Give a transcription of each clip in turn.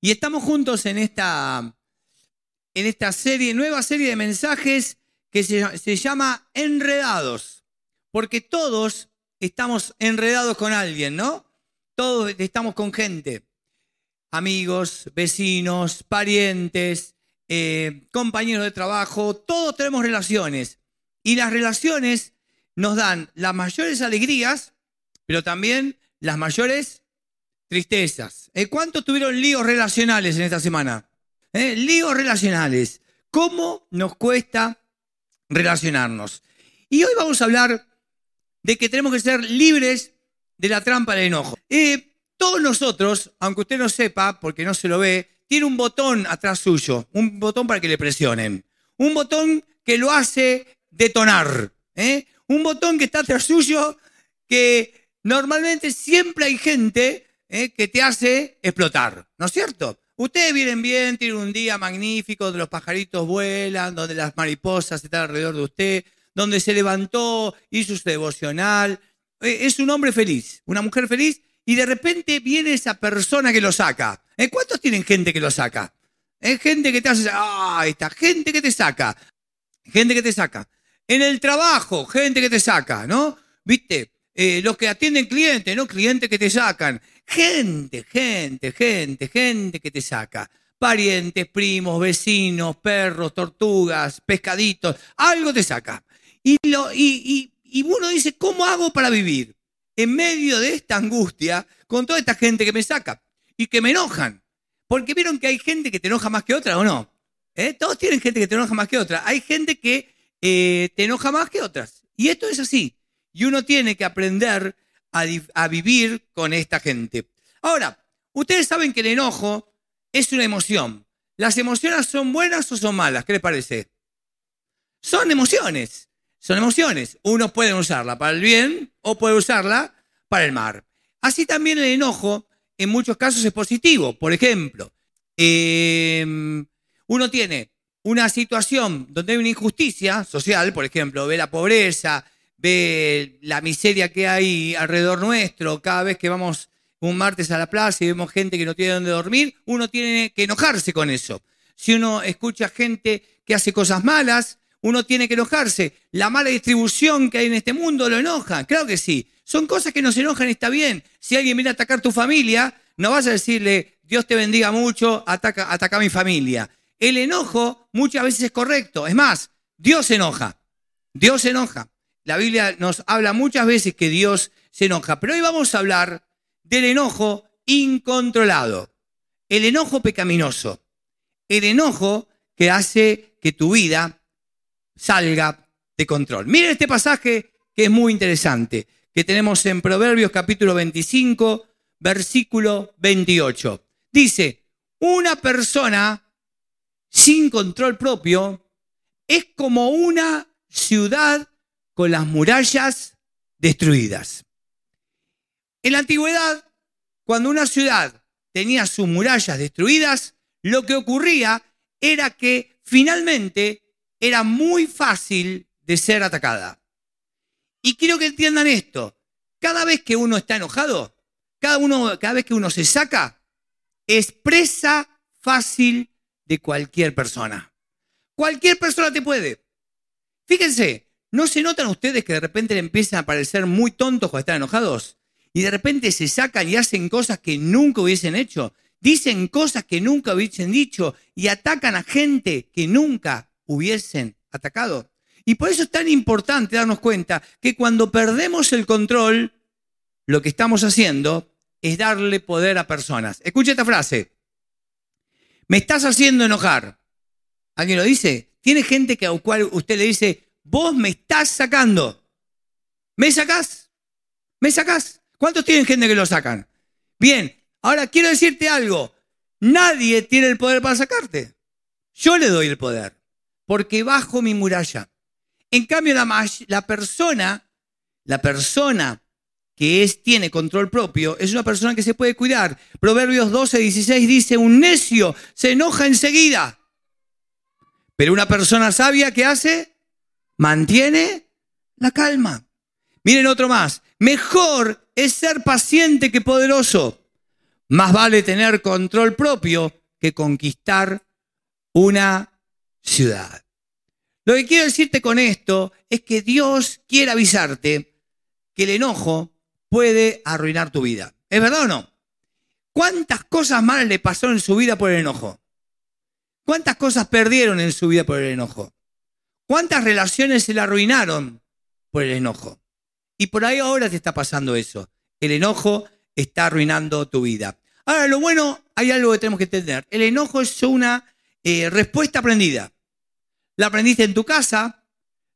Y estamos juntos en esta, en esta serie, nueva serie de mensajes que se, se llama Enredados. Porque todos estamos enredados con alguien, ¿no? Todos estamos con gente. Amigos, vecinos, parientes, eh, compañeros de trabajo, todos tenemos relaciones. Y las relaciones nos dan las mayores alegrías, pero también las mayores tristezas. ¿Eh? ¿Cuántos tuvieron líos relacionales en esta semana? ¿Eh? Líos relacionales. ¿Cómo nos cuesta relacionarnos? Y hoy vamos a hablar de que tenemos que ser libres de la trampa del enojo. Eh, todos nosotros, aunque usted no sepa, porque no se lo ve, tiene un botón atrás suyo, un botón para que le presionen. Un botón que lo hace detonar. ¿eh? Un botón que está atrás suyo que normalmente siempre hay gente ¿eh? que te hace explotar, ¿no es cierto? Ustedes vienen bien, tienen un día magnífico donde los pajaritos vuelan, donde las mariposas están alrededor de usted, donde se levantó, hizo su devocional. Eh, es un hombre feliz, una mujer feliz, y de repente viene esa persona que lo saca. ¿Eh? ¿Cuántos tienen gente que lo saca? Es gente que te hace, ah, esta gente que te saca, gente que te saca. En el trabajo, gente que te saca, ¿no? ¿Viste? Eh, los que atienden clientes, ¿no? Clientes que te sacan. Gente, gente, gente, gente que te saca. Parientes, primos, vecinos, perros, tortugas, pescaditos, algo te saca. Y, lo, y, y, uno dice, ¿cómo hago para vivir en medio de esta angustia con toda esta gente que me saca y que me enojan? Porque vieron que hay gente que te enoja más que otra o no. ¿Eh? Todos tienen gente que te enoja más que otra. Hay gente que eh, te enoja más que otras. Y esto es así. Y uno tiene que aprender a, vivir con esta gente. Ahora, ustedes saben que el enojo es una emoción. ¿Las emociones son buenas o son malas? ¿Qué les parece? Son emociones. Son emociones. Uno puede usarla para el bien o puede usarla para el mal. Así también el enojo en muchos casos es positivo. Por ejemplo, em, uno tiene una situación donde hay una injusticia social, por ejemplo, ve la pobreza, ve la miseria que hay alrededor nuestro, cada vez que vamos un martes a la plaza y vemos gente que no tiene dónde dormir, uno tiene que enojarse con eso. Si uno escucha gente que hace cosas malas, uno tiene que enojarse. La mala distribución que hay en este mundo lo enoja, claro que sí. Son cosas que nos enojan, está bien. Si alguien viene a atacar tu familia, no vas a decirle, Dios te bendiga mucho, ataca, ataca a mi familia. El enojo muchas veces es correcto. Es más, Dios enoja. Dios enoja. La Biblia nos habla muchas veces que Dios se enoja, pero hoy vamos a hablar del enojo incontrolado, el enojo pecaminoso, el enojo que hace que tu vida salga de control. Miren este pasaje que es muy interesante, que tenemos en Proverbios capítulo 25, versículo 28. Dice, una persona sin control propio es como una ciudad con las murallas destruidas. En la antigüedad, cuando una ciudad tenía sus murallas destruidas, lo que ocurría era que finalmente era muy fácil de ser atacada. Y quiero que entiendan esto. Cada vez que uno está enojado, cada, uno, cada vez que uno se saca, es presa fácil de cualquier persona. Cualquier persona te puede. Fíjense, ¿No se notan ustedes que de repente le empiezan a parecer muy tontos cuando están enojados? Y de repente se sacan y hacen cosas que nunca hubiesen hecho. Dicen cosas que nunca hubiesen dicho y atacan a gente que nunca hubiesen atacado. Y por eso es tan importante darnos cuenta que cuando perdemos el control, lo que estamos haciendo es darle poder a personas. Escucha esta frase. Me estás haciendo enojar. ¿Alguien lo dice? Tiene gente que a cual usted le dice, vos me estás sacando. ¿Me sacás? ¿Me sacás? ¿Cuántos tienen gente que lo sacan? Bien, ahora quiero decirte algo. Nadie tiene el poder para sacarte. Yo le doy el poder, porque bajo mi muralla. En cambio, la, la persona, la persona que es, tiene control propio, es una persona que se puede cuidar. Proverbios 12, 16 dice, un necio se enoja enseguida. Pero una persona sabia, ¿qué hace? Mantiene la calma. Miren otro más. Mejor es ser paciente que poderoso, Más vale tener control propio que conquistar una ciudad. Lo que quiero decirte con esto es que Dios quiere avisarte que el enojo puede arruinar tu vida. ¿Es verdad o no? ¿Cuántas cosas malas le pasó en su vida por el enojo? ¿Cuántas cosas perdieron en su vida por el enojo? ¿Cuántas relaciones se le arruinaron por el enojo? Y por ahí ahora te está pasando eso. El enojo está arruinando tu vida. Ahora, lo bueno, hay algo que tenemos que entender. El enojo es una eh, respuesta aprendida. La aprendiste en tu casa,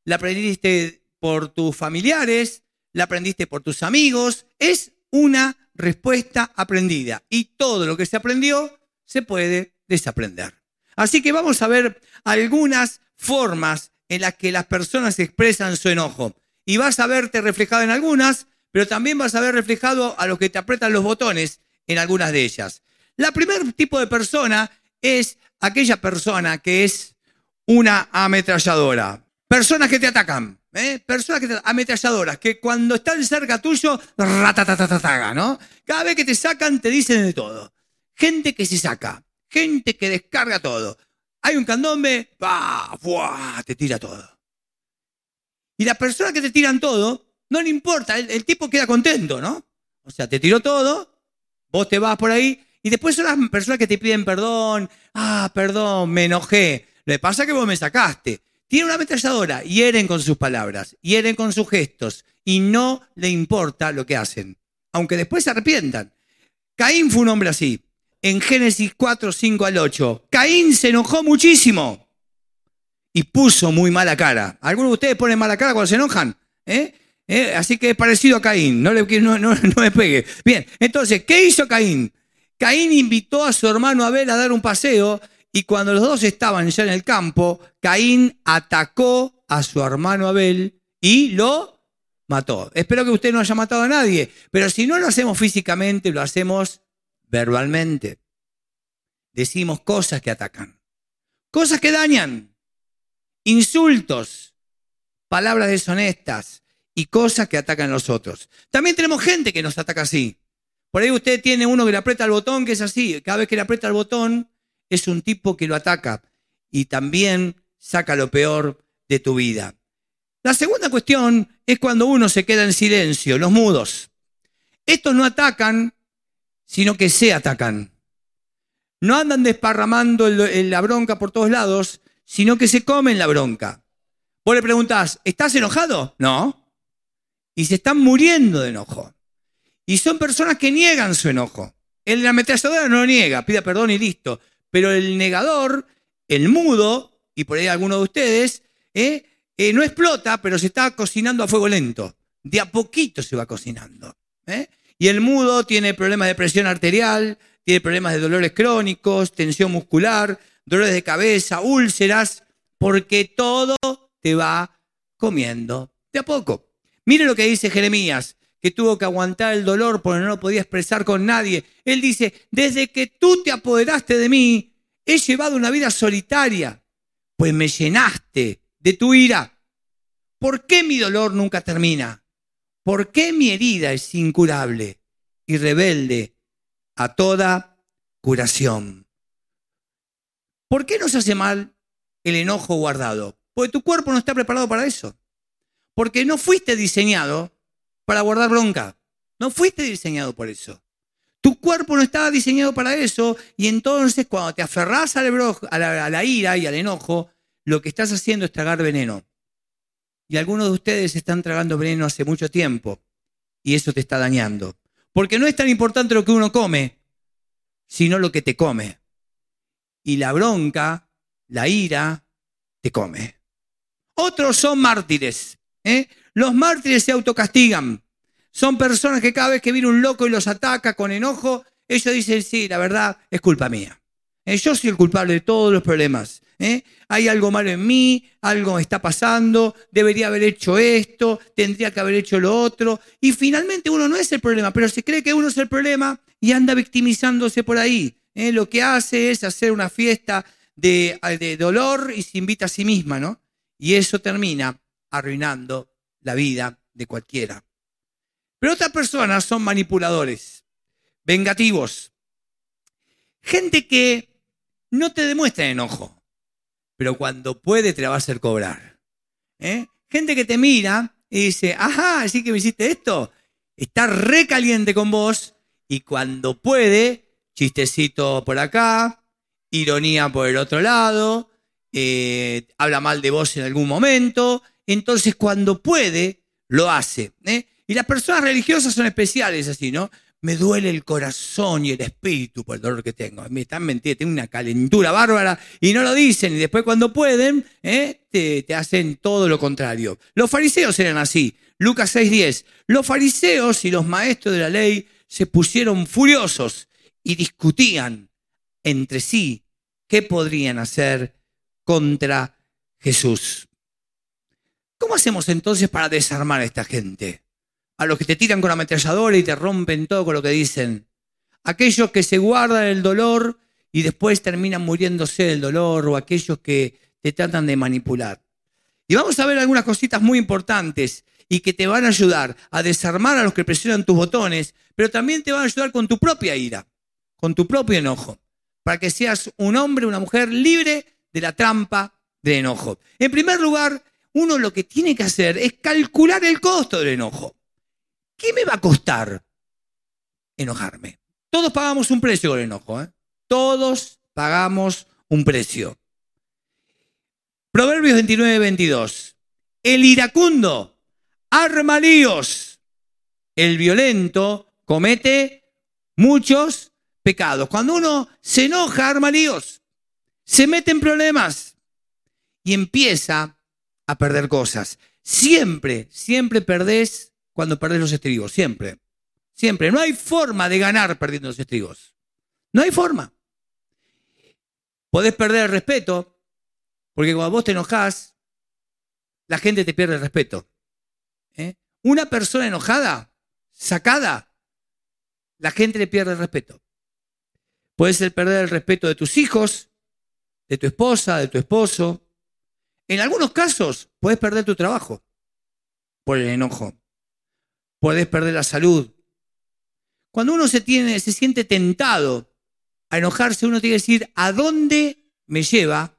la aprendiste por tus familiares, la aprendiste por tus amigos. Es una respuesta aprendida. Y todo lo que se aprendió se puede desaprender. Así que vamos a ver algunas formas en las que las personas expresan su enojo. Y vas a verte reflejado en algunas, pero también vas a ver reflejado a los que te apretan los botones en algunas de ellas. La primer tipo de persona es aquella persona que es una ametralladora. Personas que te atacan, ¿eh? personas que te, ametralladoras, que cuando están cerca tuyo, ¿no? Cada vez que te sacan te dicen de todo. Gente que se saca, gente que descarga todo. Hay un candombe, te tira todo. Y las personas que te tiran todo, no le importa, el, el tipo queda contento, ¿no? O sea, te tiró todo, vos te vas por ahí, y después son las personas que te piden perdón, ah, perdón, me enojé. Lo que pasa es que vos me sacaste. Tiene una ametralladora, hieren con sus palabras, hieren con sus gestos y no le importa lo que hacen, aunque después se arrepientan. Caín fue un hombre así. En Génesis 4, 5 al 8, Caín se enojó muchísimo y puso muy mala cara. ¿Algunos de ustedes ponen mala cara cuando se enojan? ¿Eh? ¿Eh? Así que es parecido a Caín, no, le, no, me pegue. Bien, entonces, ¿qué hizo Caín? Caín invitó a su hermano Abel a dar un paseo y cuando los dos estaban ya en el campo, Caín atacó a su hermano Abel y lo mató. Espero que usted no haya matado a nadie, pero si no lo hacemos físicamente, lo hacemos verbalmente. Decimos cosas que atacan, cosas que dañan, insultos, palabras deshonestas y cosas que atacan a los otros. También tenemos gente que nos ataca así. Por ahí usted tiene uno que le aprieta el botón, que es así. Cada vez que le aprieta el botón, es un tipo que lo ataca y también saca lo peor de tu vida. La segunda cuestión es cuando uno se queda en silencio, los mudos. Estos no atacan, sino que se atacan. No andan desparramando la bronca por todos lados, sino que se comen la bronca. Vos le preguntás, ¿estás enojado? No. Y se están muriendo de enojo. Y son personas que niegan su enojo. El la ametralladora no niega, pida perdón y listo. Pero el negador, el mudo, y por ahí alguno de ustedes, ¿eh? Eh, no explota, pero se está cocinando a fuego lento. De a poquito se va cocinando. ¿eh? Y el mudo tiene problemas de presión arterial, tiene problemas de dolores crónicos, tensión muscular, dolores de cabeza, úlceras, porque todo te va comiendo de a poco. Mire lo que dice Jeremías, que tuvo que aguantar el dolor porque no lo podía expresar con nadie. Él dice, desde que tú te apoderaste de mí, he llevado una vida solitaria, pues me llenaste de tu ira. ¿Por qué mi dolor nunca termina? ¿Por qué mi herida es incurable y rebelde a toda curación? ¿Por qué nos hace mal el enojo guardado? Porque tu cuerpo no está preparado para eso. Porque no fuiste diseñado para guardar bronca. No fuiste diseñado por eso. Tu cuerpo no estaba diseñado para eso y entonces cuando te aferras a la, la ira y al enojo, lo que estás haciendo es tragar veneno. Y algunos de ustedes están tragando veneno hace mucho tiempo y eso te está dañando. Porque no es tan importante lo que uno come, sino lo que te come. Y la bronca, la ira, te come. Otros son mártires. ¿eh? Los mártires se autocastigan. Son personas que cada vez que viene un loco y los ataca con enojo, ellos dicen, sí, la verdad es culpa mía. Eh, yo soy el culpable de todos los problemas. ¿eh? Hay algo malo en mí, algo me está pasando, debería haber hecho esto, tendría que haber hecho lo otro. Y finalmente uno no es el problema, pero se cree que uno es el problema y anda victimizándose por ahí. ¿eh? Lo que hace es hacer una fiesta de, de dolor y se invita a sí misma, ¿no? Y eso termina arruinando la vida de cualquiera. Pero otras personas son manipuladores, vengativos, Gente que no te demuestra enojo, pero cuando puede te la va a hacer cobrar. ¿eh? Gente que te mira y dice, ajá, así que me hiciste esto. Está recaliente con vos y cuando puede, chistecito por acá, ironía por el otro lado, eh, habla mal de vos en algún momento. Entonces cuando puede, lo hace. ¿eh? Y las personas religiosas son especiales así, ¿no? Me duele el corazón y el espíritu por el dolor que tengo. Me están mentiendo, tengo una calentura bárbara y no lo dicen. Y después cuando pueden, ¿eh? te, hacen todo lo contrario. Los fariseos eran así. Lucas 6:10. Los fariseos y los maestros de la ley se pusieron furiosos y discutían entre sí qué podrían hacer contra Jesús. ¿Cómo hacemos entonces para desarmar a esta gente? A los que te tiran con la ametralladora y te rompen todo con lo que dicen. Aquellos que se guardan el dolor y después terminan muriéndose del dolor o aquellos que te tratan de manipular. Y vamos a ver algunas cositas muy importantes y que te van a ayudar a desarmar a los que presionan tus botones, pero también te van a ayudar con tu propia ira, con tu propio enojo, para que seas un hombre, una mujer libre de la trampa de enojo. En primer lugar, uno lo que tiene que hacer es calcular el costo del enojo. ¿Qué me va a costar enojarme? Todos pagamos un precio con el enojo. ¿eh? Todos pagamos un precio. Proverbios 29, 22. El iracundo arma líos. El violento comete muchos pecados. Cuando uno se enoja, arma líos. Se mete en problemas y empieza a perder cosas. Siempre, siempre perdés cuando perdés los estribos, siempre. Siempre. No hay forma de ganar perdiendo los estribos. No hay forma. Podés perder el respeto, porque cuando vos te enojás, la gente te pierde el respeto. ¿eh? Una persona enojada, sacada, la gente le pierde el respeto. Puedes perder el respeto de tus hijos, de tu esposa, de tu esposo. En algunos casos, puedes perder tu trabajo por el enojo podés perder la salud. Cuando uno se, tiene, se siente tentado a enojarse, uno tiene que decir, ¿a dónde me lleva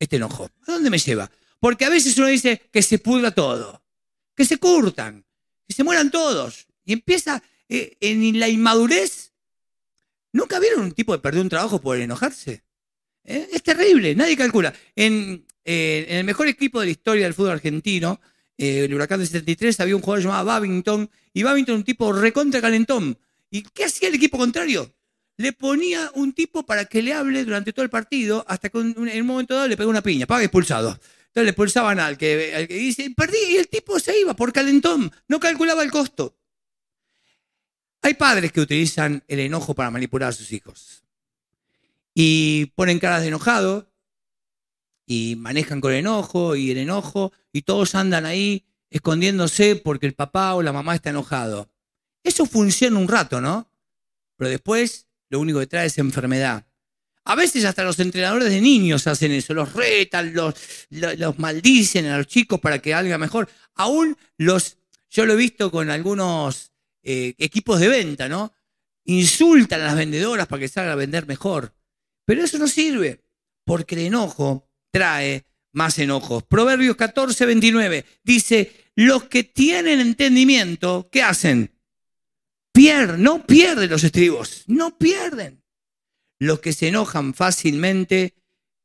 este enojo? ¿A dónde me lleva? Porque a veces uno dice que se pudra todo, que se curtan, que se mueran todos. Y empieza eh, en la inmadurez. ¿Nunca vieron un tipo de perder un trabajo por enojarse? ¿Eh? Es terrible, nadie calcula. En, eh, en el mejor equipo de la historia del fútbol argentino, el huracán de 73, había un jugador llamado Babington, y Babington un tipo recontra calentón. ¿Y qué hacía el equipo contrario? Le ponía un tipo para que le hable durante todo el partido, hasta que en un momento dado le pegó una piña, paga expulsado. Entonces le expulsaban al que, al que dice, perdí, y el tipo se iba por calentón, no calculaba el costo. Hay padres que utilizan el enojo para manipular a sus hijos. Y ponen caras de enojado, y manejan con enojo y el enojo y todos andan ahí escondiéndose porque el papá o la mamá está enojado. Eso funciona un rato, ¿no? Pero después lo único que trae es enfermedad. A veces hasta los entrenadores de niños hacen eso, los retan, los, los, maldicen a los chicos para que salga mejor. Aún los, yo lo he visto con algunos eh, equipos de venta, ¿no? Insultan a las vendedoras para que salga a vender mejor. Pero eso no sirve, porque el enojo trae más enojos. Proverbios 14, 29 dice, los que tienen entendimiento, ¿qué hacen? Pierden, no pierden los estribos, no pierden. Los que se enojan fácilmente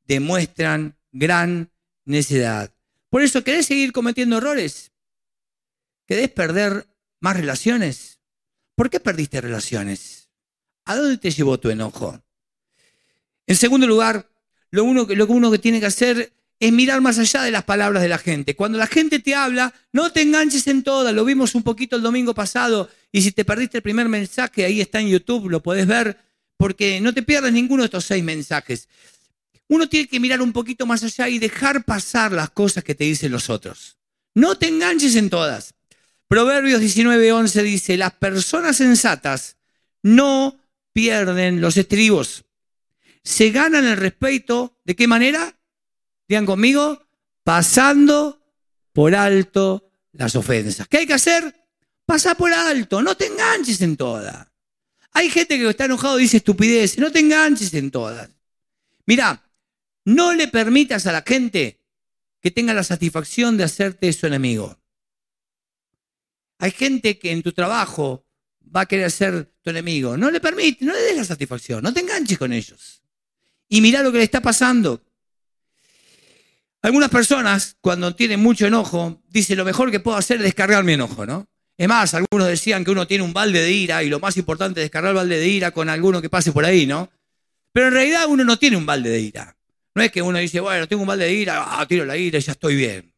demuestran gran necedad. Por eso, ¿querés seguir cometiendo errores? ¿Querés perder más relaciones? ¿Por qué perdiste relaciones? ¿A dónde te llevó tu enojo? En segundo lugar, lo, uno, lo que uno tiene que hacer es mirar más allá de las palabras de la gente. Cuando la gente te habla, no te enganches en todas. Lo vimos un poquito el domingo pasado. Y si te perdiste el primer mensaje, ahí está en YouTube, lo podés ver, porque no te pierdas ninguno de estos seis mensajes. Uno tiene que mirar un poquito más allá y dejar pasar las cosas que te dicen los otros. No te enganches en todas. Proverbios 19:11 dice, las personas sensatas no pierden los estribos se ganan el respeto, ¿de qué manera? Digan conmigo, pasando por alto las ofensas. ¿Qué hay que hacer? Pasa por alto, no te enganches en toda. Hay gente que está enojado y dice estupidez. No te enganches en todas. Mira, no le permitas a la gente que tenga la satisfacción de hacerte su enemigo. Hay gente que en tu trabajo va a querer ser tu enemigo. No le permite, no le des la satisfacción, no te enganches con ellos. Y mira lo que le está pasando. Algunas personas, cuando tienen mucho enojo, dicen lo mejor que puedo hacer es descargar mi enojo, ¿no? Es más, algunos decían que uno tiene un balde de ira y lo más importante es descargar el balde de ira con alguno que pase por ahí, ¿no? Pero en realidad uno no tiene un balde de ira. No es que uno dice, bueno, tengo un balde de ira, ah, tiro la ira y ya estoy bien.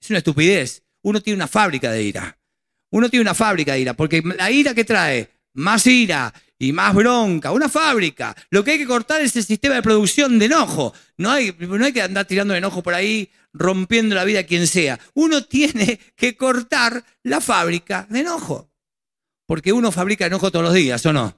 Es una estupidez. Uno tiene una fábrica de ira. Uno tiene una fábrica de ira, porque la ira que trae más ira y más bronca, una fábrica. Lo que hay que cortar es el sistema de producción de enojo. No hay, hay que andar tirando enojo por ahí, rompiendo la vida a quien sea. Uno tiene que cortar la fábrica de enojo. Porque uno fabrica enojo todos los días, ¿o no?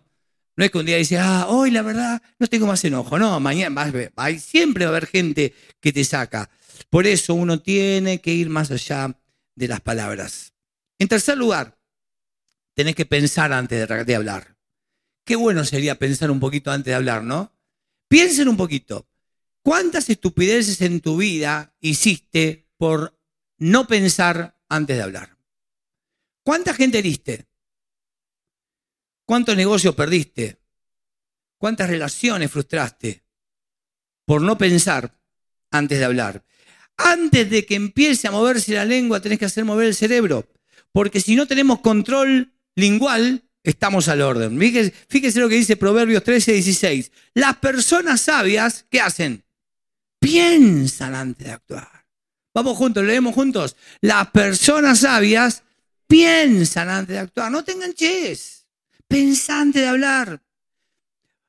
No es que un día dice, ah, hoy la verdad no tengo más enojo. No, mañana siempre va a haber gente que te saca. Por eso uno tiene que ir más allá de las palabras. En tercer lugar, tenés que pensar antes de hablar. Qué bueno sería pensar un poquito antes de hablar, ¿no? Piensen un poquito. ¿Cuántas estupideces en tu vida hiciste por no pensar antes de hablar? ¿Cuánta gente heriste? ¿Cuántos negocios perdiste? ¿Cuántas relaciones frustraste por no pensar antes de hablar? Antes de que empiece a moverse la lengua, tenés que hacer mover el cerebro. Porque si no tenemos control lingual, estamos al orden. Fíjese, lo que dice Proverbios 13, 16. Las personas sabias, ¿qué hacen? Piensan antes de actuar. Vamos juntos, leemos juntos. Las personas sabias piensan antes de actuar. No te enganches. Pensá antes de hablar.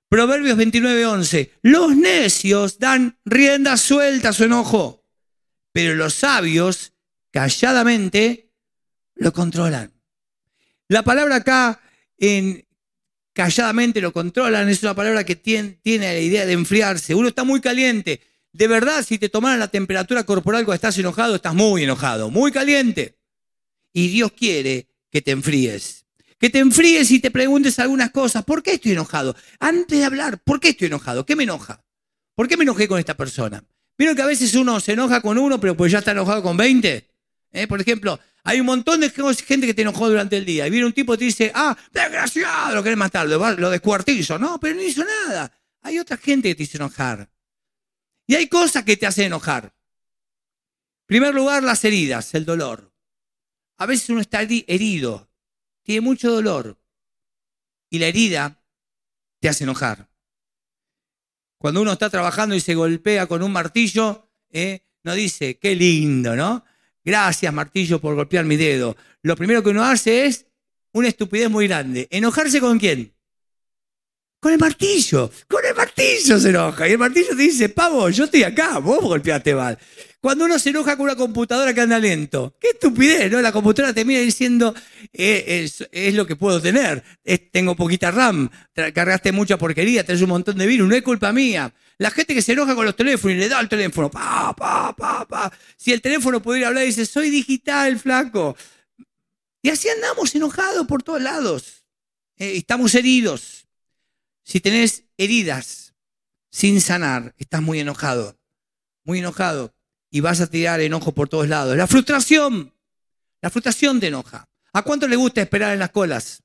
Proverbios 29, 11. Los necios dan rienda suelta a su enojo, pero los sabios calladamente lo controlan. La palabra acá en calladamente lo controlan, es una palabra que tiene, la idea de enfriarse. Uno está muy caliente. De verdad, si te tomaran la temperatura corporal cuando estás enojado, estás muy enojado, muy caliente. Y Dios quiere que te enfríes. Que te enfríes y te preguntes algunas cosas. ¿Por qué estoy enojado? Antes de hablar, ¿por qué estoy enojado? ¿Qué me enoja? ¿Por qué me enojé con esta persona? ¿Vieron que a veces uno se enoja con uno, pero pues ya está enojado con 20? ¿Eh? Por ejemplo, hay un montón de gente que te enojó durante el día. Y viene un tipo y te dice, ah, desgraciado, lo querés matar, lo descuartizo. No, pero no hizo nada. Hay otra gente que te hizo enojar. Y hay cosas que te hacen enojar. En primer lugar, las heridas, el dolor. A veces uno está herido, tiene mucho dolor. Y la herida te hace enojar. Cuando uno está trabajando y se golpea con un martillo, eh, no dice, qué lindo, ¿no? Gracias, martillo, por golpear mi dedo. Lo primero que uno hace es una estupidez muy grande. ¿Enojarse con quién? Con el martillo. Con el martillo se enoja. Y el martillo te dice, pavo, yo estoy acá, vos golpeaste mal. Cuando uno se enoja con una computadora que anda lento, qué estupidez, ¿no? La computadora te mira diciendo, eh, es, lo que puedo tener, tengo poquita RAM, cargaste mucha porquería, tenés un montón de virus, no es culpa mía. La gente que se enoja con los teléfonos y le da el teléfono, pa, pa, pa, pa. Si el teléfono pudiera hablar, dice, soy digital, flaco. Y así andamos enojados por todos lados. Eh, estamos heridos. Si tenés heridas sin sanar, estás muy enojado, muy enojado y vas a tirar enojo por todos lados. La frustración, la frustración te enoja. ¿A cuánto le gusta esperar en las colas?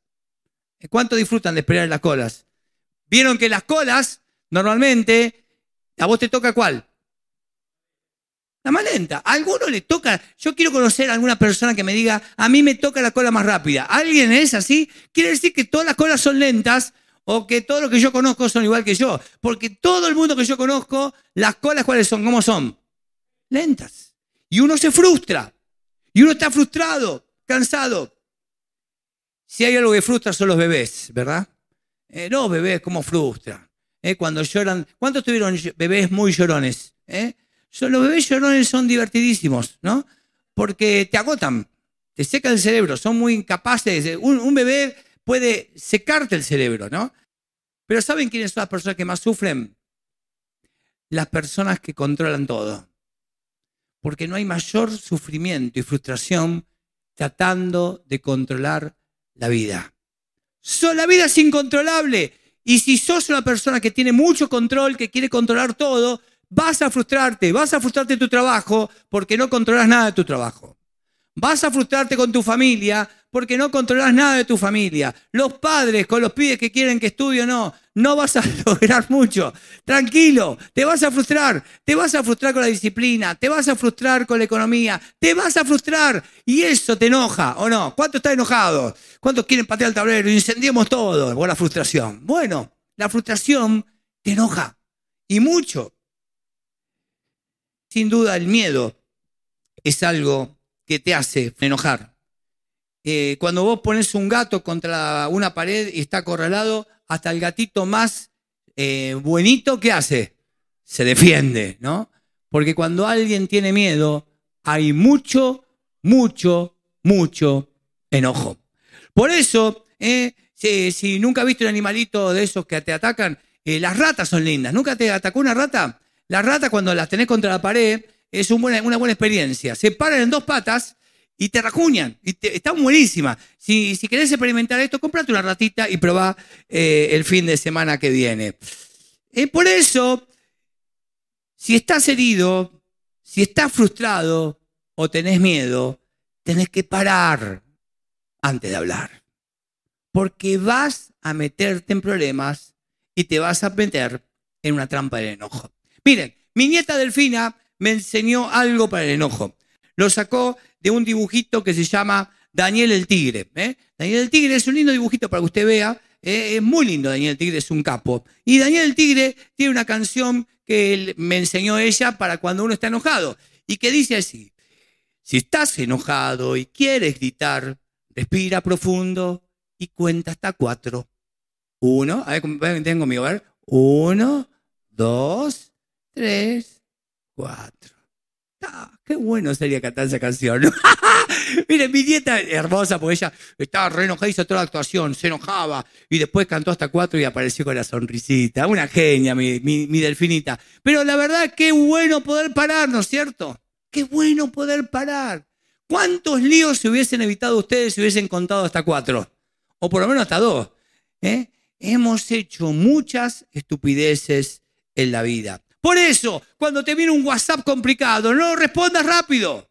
¿Cuánto disfrutan de esperar en las colas? Vieron que las colas, normalmente, a vos te toca cuál? La más lenta. A alguno le toca. Yo quiero conocer a alguna persona que me diga, a mí me toca la cola más rápida. ¿Alguien es así? Quiere decir que todas las colas son lentas o que todos los que yo conozco son igual que yo. Porque todo el mundo que yo conozco, las colas, ¿cuáles son? ¿Cómo son? lentas. Y uno se frustra. Y uno está frustrado, cansado. Si hay algo que frustra son los bebés, ¿verdad? Eh, no, bebés, ¿cómo frustra? Eh, cuando lloran. ¿Cuántos tuvieron bebés muy llorones? Eh? Los bebés llorones son divertidísimos, ¿no? Porque te agotan, te secan el cerebro, son muy incapaces. Un, un bebé puede secarte el cerebro, ¿no? Pero ¿saben quiénes son las personas que más sufren? Las personas que controlan todo porque no hay mayor sufrimiento y frustración tratando de controlar la vida. la vida es incontrolable. Y si sos una persona que tiene mucho control, que quiere controlar todo, vas a frustrarte, vas a frustrarte tu trabajo porque no controlas nada de tu trabajo. Vas a frustrarte con tu familia porque no controlas nada de tu familia. Los padres con los pibes que quieren que estudie o no, no vas a lograr mucho. Tranquilo, te vas a frustrar. Te vas a frustrar con la disciplina, te vas a frustrar con la economía, te vas a frustrar. Y eso te enoja, ¿o no? ¿Cuántos están enojados? ¿Cuántos quieren patear el tablero? Incendiemos todo por la frustración. Bueno, la frustración te enoja. Y mucho. Sin duda, el miedo es algo que te hace enojar. Eh, cuando vos pones un gato contra una pared y está acorralado, hasta el gatito más eh, buenito, ¿qué hace? Se defiende, ¿no? Porque cuando alguien tiene miedo, hay mucho, mucho, mucho enojo. Por eso, eh, si, nunca has visto un animalito de esos que te atacan, las ratas son lindas. ¿Nunca te atacó una rata? La rata cuando las tenés contra la pared es una buena experiencia. Se paran en dos patas y te rajuñan. Y está buenísima. Si, si, querés experimentar esto, cómprate una ratita y probá eh, el fin de semana que viene. Eh, por eso, si estás herido, si estás frustrado o tenés miedo, tenés que parar antes de hablar. Porque vas a meterte en problemas y te vas a meter en una trampa del enojo. Miren, mi nieta Delfina me enseñó algo para el enojo. Lo sacó de un dibujito que se llama Daniel el Tigre. ¿eh? Daniel el Tigre es un lindo dibujito para que usted vea. ¿eh? es muy lindo, Daniel el Tigre es un capo. Y Daniel el Tigre tiene una canción que me enseñó ella para cuando uno está enojado. Y que dice así, si estás enojado y quieres gritar, respira profundo y cuenta hasta cuatro. Uno, a ver, tengo conmigo, a ver. Uno, dos, tres, cuatro. Ah, qué bueno sería cantar esa canción. Miren, mi nieta hermosa, porque ella estaba re enojada, hizo toda la actuación, se enojaba y después cantó hasta cuatro y apareció con la sonrisita. Una genia, mi, mi, delfinita. Pero la verdad, qué bueno poder parar, ¿no es cierto? Qué bueno poder parar. ¿Cuántos líos se hubiesen evitado ustedes si hubiesen contado hasta cuatro? O por lo menos hasta dos. ¿eh? Hemos hecho muchas estupideces en la vida. Por eso, cuando te viene un WhatsApp complicado, no respondas rápido.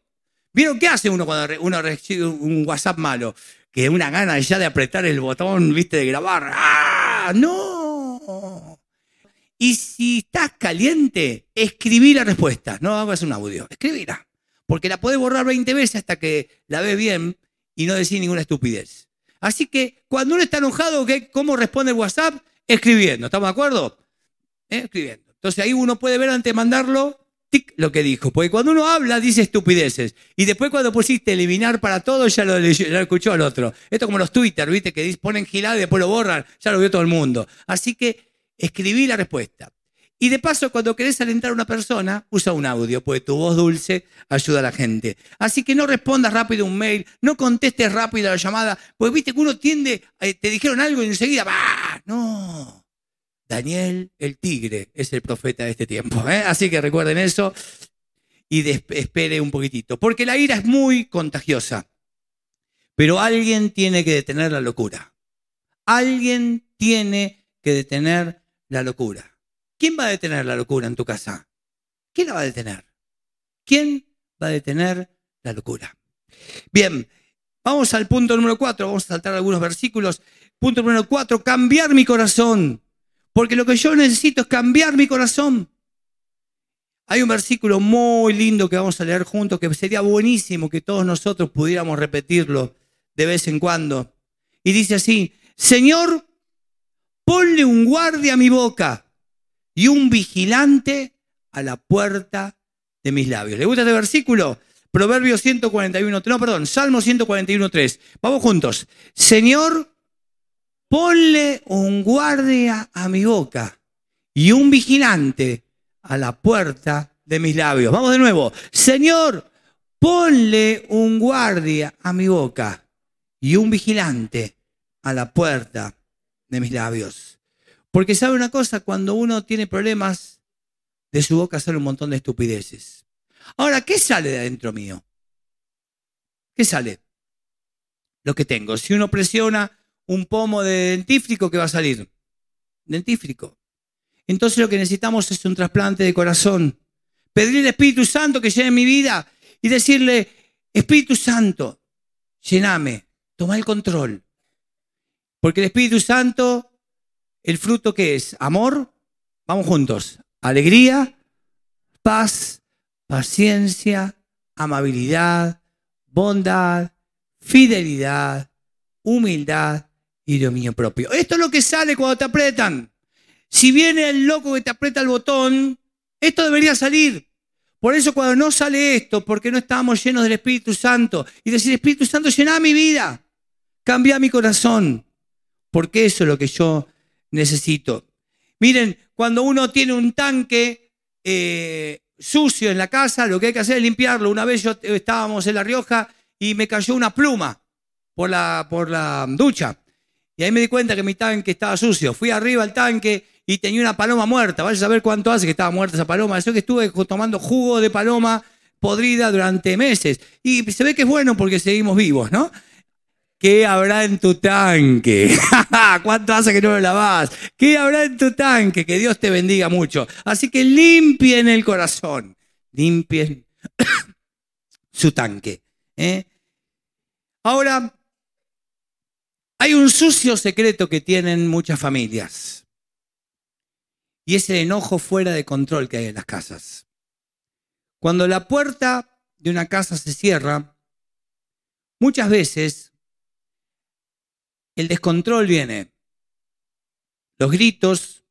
¿Vieron qué hace uno cuando uno recibe un WhatsApp malo? Que una gana ya de apretar el botón, viste, de grabar. ¡Ah! ¡No! Y si estás caliente, escribí la respuesta. No hagas un audio, escribirá. Porque la podés borrar 20 veces hasta que la ves bien y no decís ninguna estupidez. Así que cuando uno está enojado, ¿cómo responde el WhatsApp? Escribiendo. ¿Estamos de acuerdo? ¿Eh? Escribiendo. Entonces ahí uno puede ver antes de mandarlo tic, lo que dijo. Porque cuando uno habla dice estupideces. Y después cuando pusiste eliminar para todo ya lo, escuchó el otro. Esto como los Twitter, ¿viste? Que ponen gilada y después lo borran. Ya lo vio todo el mundo. Así que escribí la respuesta. Y de paso, cuando querés alentar a una persona, usa un audio, porque tu voz dulce ayuda a la gente. Así que no respondas rápido un mail, no contestes rápido a la llamada, porque viste que uno tiende, eh, te dijeron algo y enseguida, ¡bah! No. Daniel el tigre es el profeta de este tiempo. ¿eh? Así que recuerden eso y espere un poquitito. Porque la ira es muy contagiosa. Pero alguien tiene que detener la locura. Alguien tiene que detener la locura. ¿Quién va a detener la locura en tu casa? ¿Quién la va a detener? ¿Quién va a detener la locura? Bien, vamos al punto número cuatro. Vamos a saltar algunos versículos. Punto número cuatro, cambiar mi corazón. Porque lo que yo necesito es cambiar mi corazón. Hay un versículo muy lindo que vamos a leer juntos que sería buenísimo que todos nosotros pudiéramos repetirlo de vez en cuando. Y dice así, Señor, ponle un guardia a mi boca y un vigilante a la puerta de mis labios. ¿Le gusta este versículo? Proverbio 141, no, perdón, Salmo 141, 3. Vamos juntos. Señor, ponle un guardia a mi boca y un vigilante a la puerta de mis labios. Vamos de nuevo. Señor, ponle un guardia a mi boca y un vigilante a la puerta de mis labios. Porque sabe una cosa, cuando uno tiene problemas, de su boca sale un montón de estupideces. Ahora, ¿qué sale de adentro mío? ¿Qué sale? Lo que tengo. Si uno presiona un pomo de dentífrico que va a salir. Dentífrico. Entonces lo que necesitamos es un trasplante de corazón. Pedirle al Espíritu Santo que llene mi vida y decirle, Espíritu Santo, llename, toma el control. Porque el Espíritu Santo, el fruto que es amor, vamos juntos, alegría, paz, paciencia, amabilidad, bondad, fidelidad, humildad y dominio propio. Esto es lo que sale cuando te apretan. Si viene el loco que te aprieta el botón, esto debería salir. Por eso cuando no sale esto, porque no estamos llenos del Espíritu Santo, y decir, Espíritu Santo, llena mi vida, cambia mi corazón, porque eso es lo que yo necesito. Miren, cuando uno tiene un tanque eh, sucio en la casa, lo que hay que hacer es limpiarlo. Una vez yo estábamos en La Rioja y me cayó una pluma por la, por la ducha. Y ahí me di cuenta que mi tanque estaba sucio. Fui arriba al tanque y tenía una paloma muerta. Vaya a saber cuánto hace que estaba muerta esa paloma. Yo que estuve tomando jugo de paloma podrida durante meses. Y se ve que es bueno porque seguimos vivos, ¿no? ¿Qué habrá en tu tanque? ¿Cuánto hace que no lo lavas? ¿Qué habrá en tu tanque? Que Dios te bendiga mucho. Así que limpien el corazón. Limpien su tanque. ¿eh? Ahora, hay un sucio secreto que tienen muchas familias. Y es el enojo fuera de control que hay en las casas. Cuando la puerta de una casa se cierra, muchas veces el descontrol viene. Los gritos,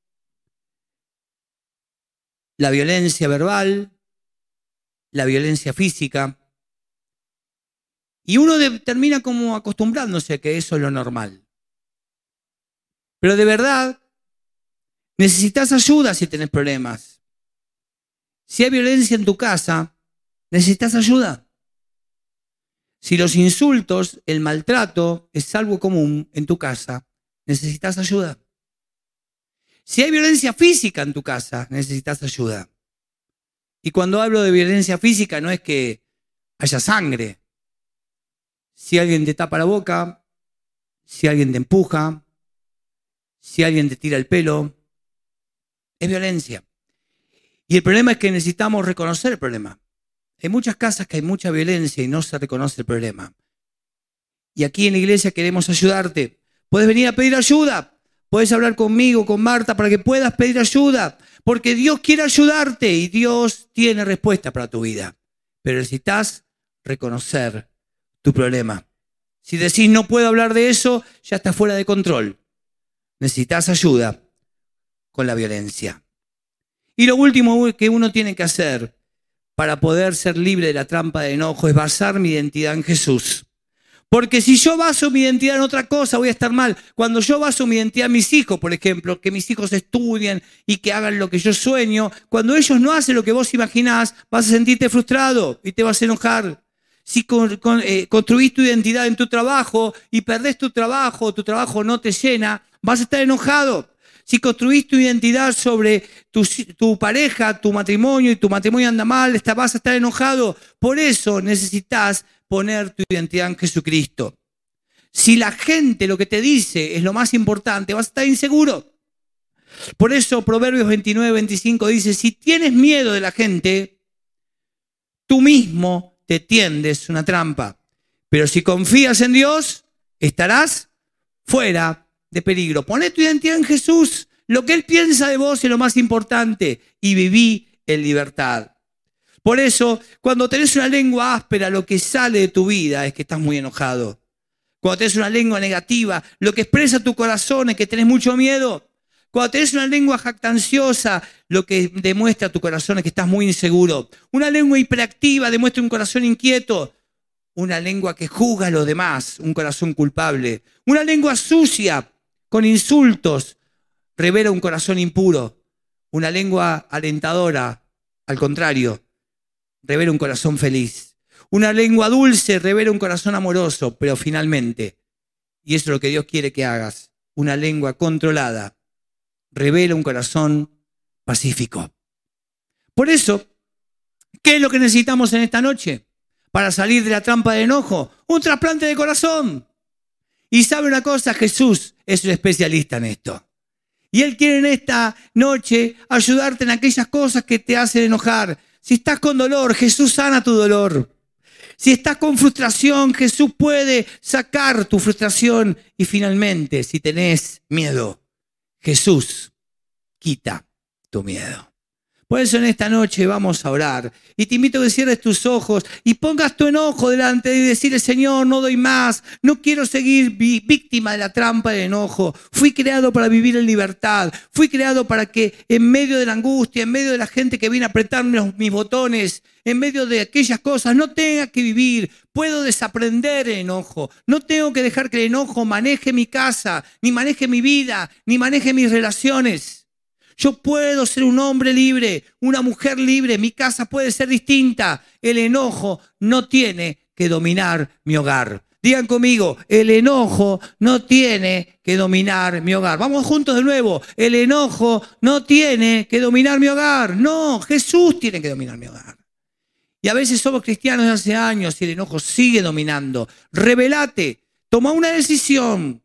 la violencia verbal, la violencia física. Y uno termina como acostumbrándose a que eso es lo normal. Pero de verdad, necesitas ayuda si tenés problemas. Si hay violencia en tu casa, necesitas ayuda. Si los insultos, el maltrato es algo común en tu casa, necesitas ayuda. Si hay violencia física en tu casa, necesitas ayuda. Y cuando hablo de violencia física no es que haya sangre, si alguien te tapa la boca, si alguien te empuja, si alguien te tira el pelo, es violencia. Y el problema es que necesitamos reconocer el problema. Hay muchas casas que hay mucha violencia y no se reconoce el problema. Y aquí en la iglesia queremos ayudarte. Puedes venir a pedir ayuda. Puedes hablar conmigo, con Marta, para que puedas pedir ayuda. Porque Dios quiere ayudarte y Dios tiene respuesta para tu vida. Pero necesitas reconocer tu problema. Si decís no puedo hablar de eso, ya está fuera de control. Necesitas ayuda con la violencia. Y lo último que uno tiene que hacer para poder ser libre de la trampa de enojo es basar mi identidad en Jesús. Porque si yo baso mi identidad en otra cosa, voy a estar mal. Cuando yo baso mi identidad en mis hijos, por ejemplo, que mis hijos estudien y que hagan lo que yo sueño, cuando ellos no hacen lo que vos imaginás, vas a sentirte frustrado y te vas a enojar. Si eh, construís tu identidad en tu trabajo y perdés tu trabajo, tu trabajo no te llena, vas a estar enojado. Si construís tu identidad sobre tu, pareja, tu matrimonio y tu matrimonio anda mal, vas a estar enojado. Por eso necesitas poner tu identidad en Jesucristo. Si la gente lo que te dice es lo más importante, vas a estar inseguro. Por eso Proverbios 29, 25 dice, si tienes miedo de la gente, tú mismo te tiendes una trampa. Pero si confías en Dios, estarás fuera de peligro. Poné tu identidad en Jesús. Lo que Él piensa de vos es lo más importante y viví en libertad. Por eso, cuando tenés una lengua áspera, lo que sale de tu vida es que estás muy enojado. Cuando tenés una lengua negativa, lo que expresa tu corazón es que tenés mucho miedo. Cuando tenés una lengua jactanciosa, lo que demuestra tu corazón es que estás muy inseguro. Una lengua hiperactiva demuestra un corazón inquieto. Una lengua que juzga a los demás, un corazón culpable. Una lengua sucia, con insultos, revela un corazón impuro. Una lengua alentadora, al contrario, revela un corazón feliz. Una lengua dulce revela un corazón amoroso, pero finalmente, y eso es lo que Dios quiere que hagas, una lengua controlada revela un corazón pacífico. Por eso, ¿qué es lo que necesitamos en esta noche? Para salir de la trampa de enojo, un trasplante de corazón. Y sabe una cosa, Jesús es un especialista en esto. Y Él quiere en esta noche ayudarte en aquellas cosas que te hacen enojar. Si estás con dolor, Jesús sana tu dolor. Si estás con frustración, Jesús puede sacar tu frustración. Y finalmente, si tenés miedo, Jesús quita tu miedo. Por eso en esta noche vamos a orar. Y te invito a que cierres tus ojos y pongas tu enojo delante y decirle, Señor, no doy más, no quiero seguir víctima de la trampa del enojo. Fui creado para vivir en libertad. Fui creado para que en medio de la angustia, en medio de la gente que viene a apretarme mis botones, en medio de aquellas cosas, no tenga que vivir. Puedo desaprender el enojo. No tengo que dejar que el enojo maneje mi casa, ni maneje mi vida, ni maneje mis relaciones. Yo puedo ser un hombre libre, una mujer libre, mi casa puede ser distinta. El enojo no tiene que dominar mi hogar. Digan conmigo, el enojo no tiene que dominar mi hogar. Vamos juntos de nuevo. El enojo no tiene que dominar mi hogar. No, Jesús tiene que dominar mi hogar. Y a veces somos cristianos de hace años y el enojo sigue dominando. Revelate, toma una decisión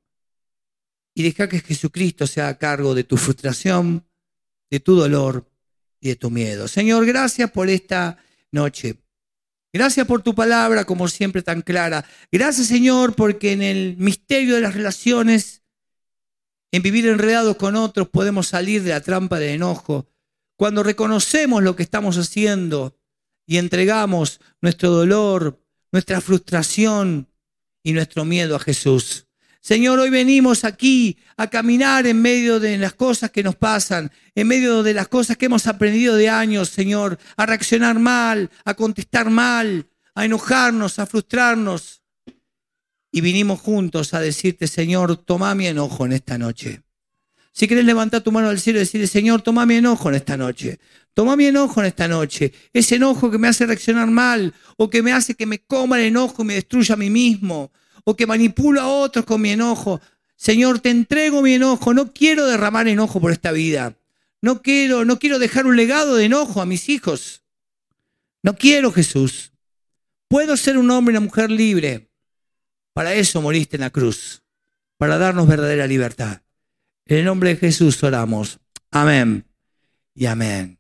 y deja que Jesucristo sea a cargo de tu frustración, de tu dolor y de tu miedo. Señor, gracias por esta noche. Gracias por tu palabra, como siempre, tan clara. Gracias, Señor, porque en el misterio de las relaciones, en vivir enredados con otros, podemos salir de la trampa de enojo. Cuando reconocemos lo que estamos haciendo y entregamos nuestro dolor, nuestra frustración y nuestro miedo a Jesús. Señor, hoy venimos aquí a caminar en medio de las cosas que nos pasan, en medio de las cosas que hemos aprendido de años, Señor, a reaccionar mal, a contestar mal, a enojarnos, a frustrarnos. Y vinimos juntos a decirte, Señor, toma mi enojo en esta noche. Si quieres levantar tu mano al cielo y decirle, Señor, toma mi enojo en esta noche. Toma mi enojo en esta noche. Ese enojo que me hace reaccionar mal o que me hace que me coma el enojo y me destruya a mí mismo o que manipulo a otros con mi enojo. Señor, te entrego mi enojo. No quiero derramar enojo por esta vida. No quiero, no quiero dejar un legado de enojo a mis hijos. No quiero, Jesús. Puedo ser un hombre y una mujer libre. Para eso moriste en la cruz, para darnos verdadera libertad. En el nombre de Jesús oramos. Amén y amén.